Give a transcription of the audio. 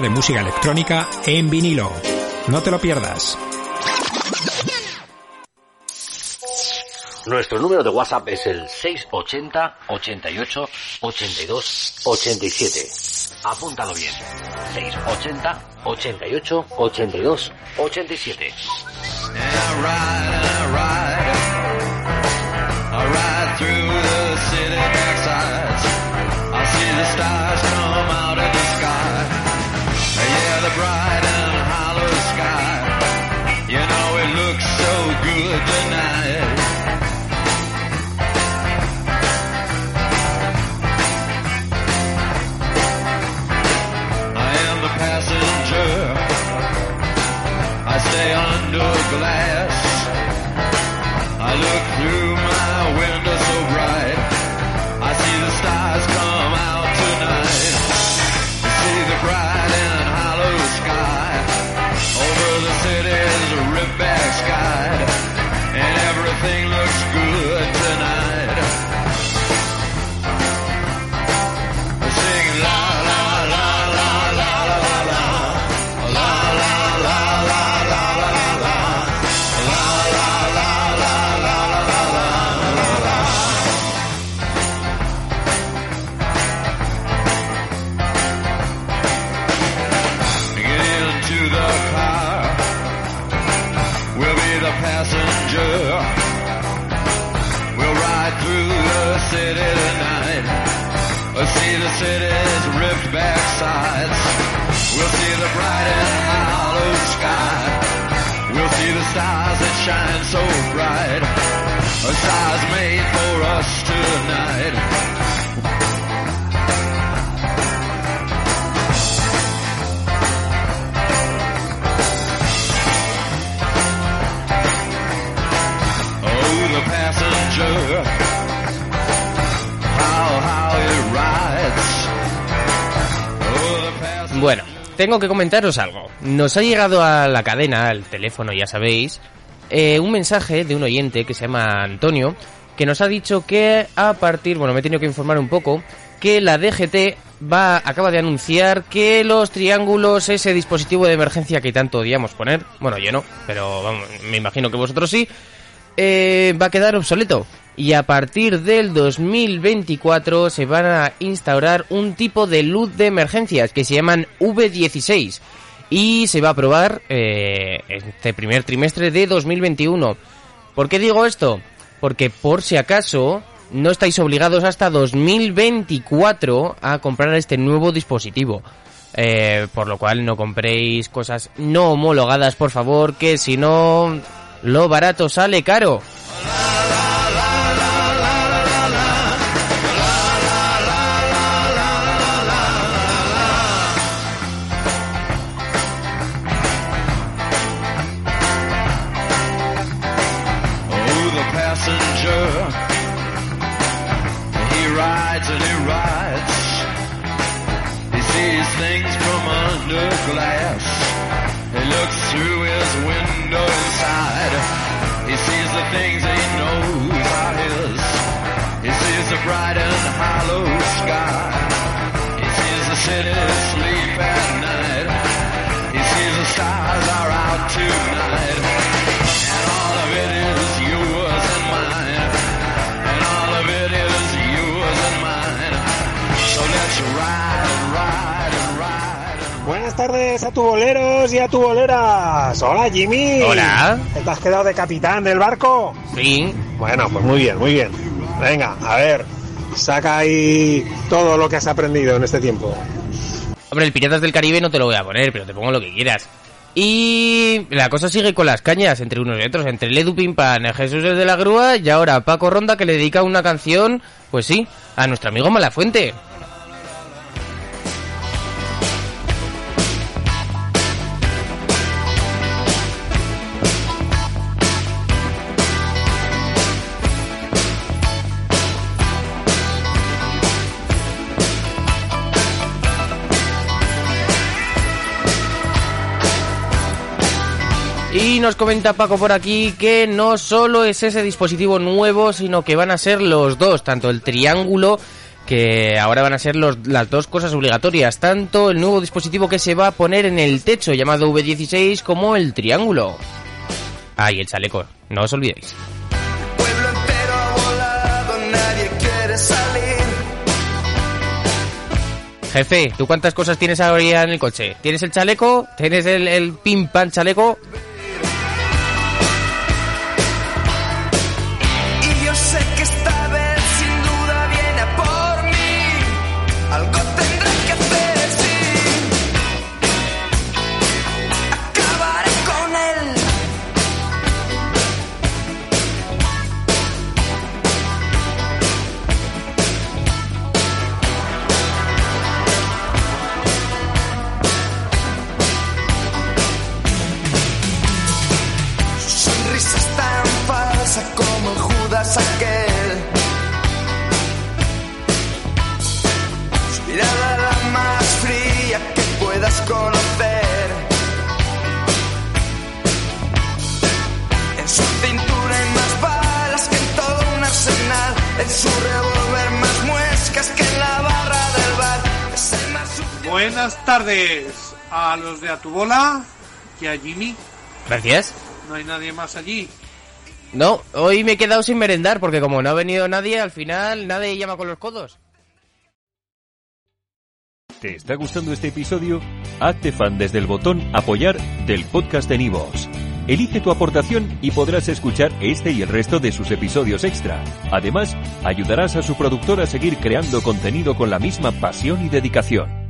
de música electrónica en vinilo. No te lo pierdas. Nuestro número de WhatsApp es el 680 88 82 87. Apúntalo bien. 680 88 82 87. Bright and hollow sky. You know it looks so good tonight. Passenger. We'll ride through the city tonight. We'll see the city's ripped back sides. We'll see the bright and hollow sky. We'll see the stars that shine so bright. Uh, A stars made for us tengo que comentaros algo. Nos ha llegado a la cadena, al teléfono, ya sabéis, eh, un mensaje de un oyente que se llama Antonio, que nos ha dicho que a partir, bueno, me he tenido que informar un poco, que la DGT va, acaba de anunciar que los triángulos, ese dispositivo de emergencia que tanto odiamos poner, bueno, yo no, pero vamos, me imagino que vosotros sí, eh, va a quedar obsoleto. Y a partir del 2024 se van a instaurar un tipo de luz de emergencias que se llaman V16 y se va a probar eh, este primer trimestre de 2021. ¿Por qué digo esto? Porque por si acaso no estáis obligados hasta 2024 a comprar este nuevo dispositivo. Eh, por lo cual no compréis cosas no homologadas, por favor, que si no, lo barato sale caro. Under glass. He looks through his window inside. He sees the things he knows are his. He sees the bright and hollow sky. He sees the city sleep at night. Tardes a tuboleros y a tuboleras. Hola Jimmy. Hola. ¿Te has quedado de capitán del barco? Sí, Bueno, pues muy bien, muy bien. Venga, a ver, saca ahí todo lo que has aprendido en este tiempo. Hombre, el Piratas del Caribe no te lo voy a poner, pero te pongo lo que quieras. Y la cosa sigue con las cañas entre unos y otros, entre Ledu Pimpan, Jesús es de la Grúa y ahora Paco Ronda que le dedica una canción, pues sí, a nuestro amigo Malafuente. Y nos comenta Paco por aquí que no solo es ese dispositivo nuevo, sino que van a ser los dos, tanto el triángulo que ahora van a ser los, las dos cosas obligatorias, tanto el nuevo dispositivo que se va a poner en el techo llamado V16 como el triángulo. Ah, y el chaleco, no os olvidéis. Pueblo entero ha volado, nadie quiere salir. Jefe, ¿tú cuántas cosas tienes ahora en el coche? ¿Tienes el chaleco? ¿Tienes el, el pim pam chaleco? Buenas tardes a los de Atubola y a Jimmy. Gracias. No hay nadie más allí. No, hoy me he quedado sin merendar porque como no ha venido nadie, al final nadie llama con los codos. ¿Te está gustando este episodio? Hazte fan desde el botón Apoyar del podcast de Nivos. Elige tu aportación y podrás escuchar este y el resto de sus episodios extra. Además, ayudarás a su productor a seguir creando contenido con la misma pasión y dedicación.